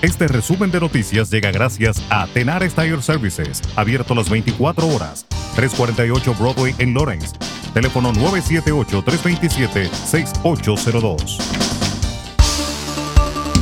Este resumen de noticias llega gracias a Tenar Tire Services, abierto las 24 horas, 348 Broadway en Lawrence. Teléfono 978-327-6802.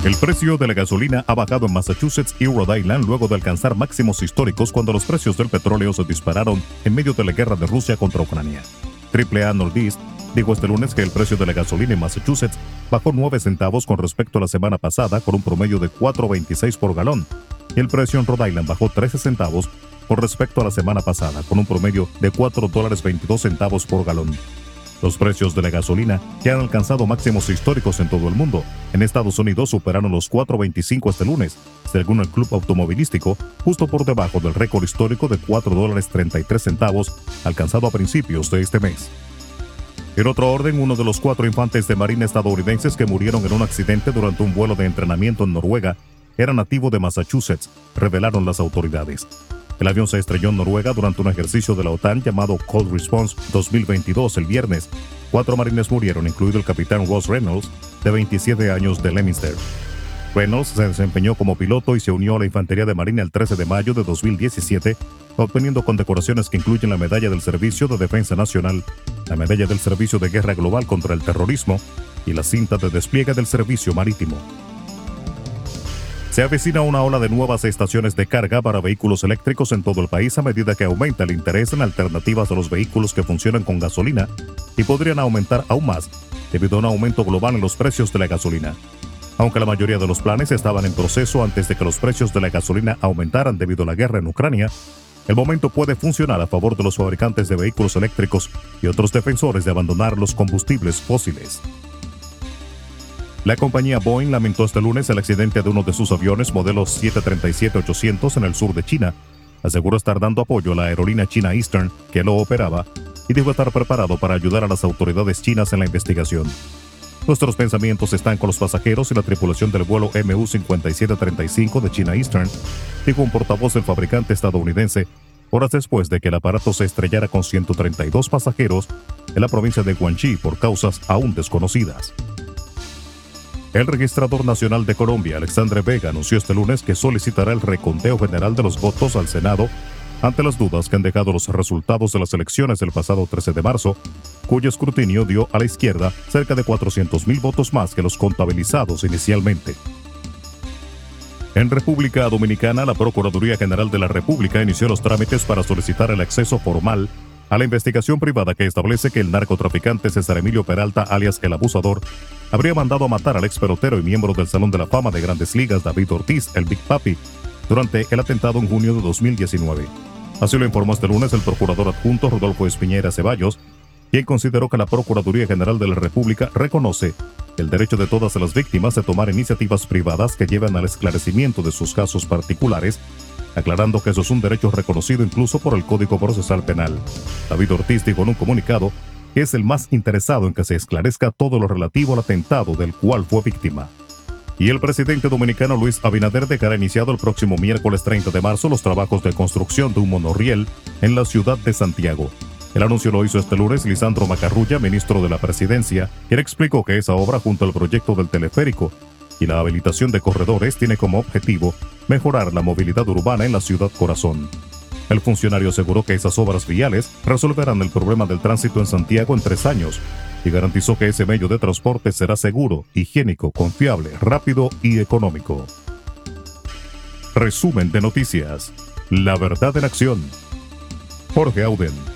El precio de la gasolina ha bajado en Massachusetts y Rhode Island luego de alcanzar máximos históricos cuando los precios del petróleo se dispararon en medio de la guerra de Rusia contra Ucrania. AAA Northeast dijo este lunes que el precio de la gasolina en Massachusetts bajó 9 centavos con respecto a la semana pasada con un promedio de 4.26 por galón. El precio en Rhode Island bajó 13 centavos con respecto a la semana pasada con un promedio de 4 dólares 22 centavos por galón. Los precios de la gasolina, que han alcanzado máximos históricos en todo el mundo, en Estados Unidos superaron los 4.25 este lunes, según el club automovilístico, justo por debajo del récord histórico de 4 dólares 33 centavos alcanzado a principios de este mes. En otro orden, uno de los cuatro infantes de marina estadounidenses que murieron en un accidente durante un vuelo de entrenamiento en Noruega era nativo de Massachusetts, revelaron las autoridades. El avión se estrelló en Noruega durante un ejercicio de la OTAN llamado Cold Response 2022 el viernes. Cuatro marines murieron, incluido el capitán Ross Reynolds, de 27 años de Leominster. Reynolds se desempeñó como piloto y se unió a la Infantería de Marina el 13 de mayo de 2017 obteniendo condecoraciones que incluyen la Medalla del Servicio de Defensa Nacional, la Medalla del Servicio de Guerra Global contra el Terrorismo y la cinta de despliegue del Servicio Marítimo. Se avecina una ola de nuevas estaciones de carga para vehículos eléctricos en todo el país a medida que aumenta el interés en alternativas a los vehículos que funcionan con gasolina y podrían aumentar aún más debido a un aumento global en los precios de la gasolina. Aunque la mayoría de los planes estaban en proceso antes de que los precios de la gasolina aumentaran debido a la guerra en Ucrania, el momento puede funcionar a favor de los fabricantes de vehículos eléctricos y otros defensores de abandonar los combustibles fósiles. La compañía Boeing lamentó este lunes el accidente de uno de sus aviones modelo 737-800 en el sur de China. Aseguró estar dando apoyo a la aerolínea china Eastern que lo operaba y dijo estar preparado para ayudar a las autoridades chinas en la investigación. Nuestros pensamientos están con los pasajeros y la tripulación del vuelo MU-5735 de China Eastern, dijo un portavoz del fabricante estadounidense, horas después de que el aparato se estrellara con 132 pasajeros en la provincia de Guangxi por causas aún desconocidas. El registrador nacional de Colombia, Alexandre Vega, anunció este lunes que solicitará el reconteo general de los votos al Senado ante las dudas que han dejado los resultados de las elecciones del pasado 13 de marzo, cuyo escrutinio dio a la izquierda cerca de 400.000 votos más que los contabilizados inicialmente. En República Dominicana, la Procuraduría General de la República inició los trámites para solicitar el acceso formal a la investigación privada que establece que el narcotraficante César Emilio Peralta, alias el abusador, habría mandado a matar al ex pelotero y miembro del Salón de la Fama de Grandes Ligas David Ortiz, el Big Papi, durante el atentado en junio de 2019. Así lo informó este lunes el procurador adjunto Rodolfo Espiñera Ceballos, quien consideró que la Procuraduría General de la República reconoce el derecho de todas las víctimas de tomar iniciativas privadas que lleven al esclarecimiento de sus casos particulares, aclarando que eso es un derecho reconocido incluso por el Código Procesal Penal. David Ortiz dijo en un comunicado que es el más interesado en que se esclarezca todo lo relativo al atentado del cual fue víctima y el presidente dominicano Luis Abinader dejará iniciado el próximo miércoles 30 de marzo los trabajos de construcción de un monorriel en la ciudad de Santiago. El anuncio lo hizo este lunes Lisandro Macarrulla, ministro de la Presidencia, quien explicó que esa obra junto al proyecto del teleférico y la habilitación de corredores tiene como objetivo mejorar la movilidad urbana en la ciudad corazón. El funcionario aseguró que esas obras viales resolverán el problema del tránsito en Santiago en tres años y garantizó que ese medio de transporte será seguro, higiénico, confiable, rápido y económico. Resumen de noticias. La verdad en acción. Jorge Auden.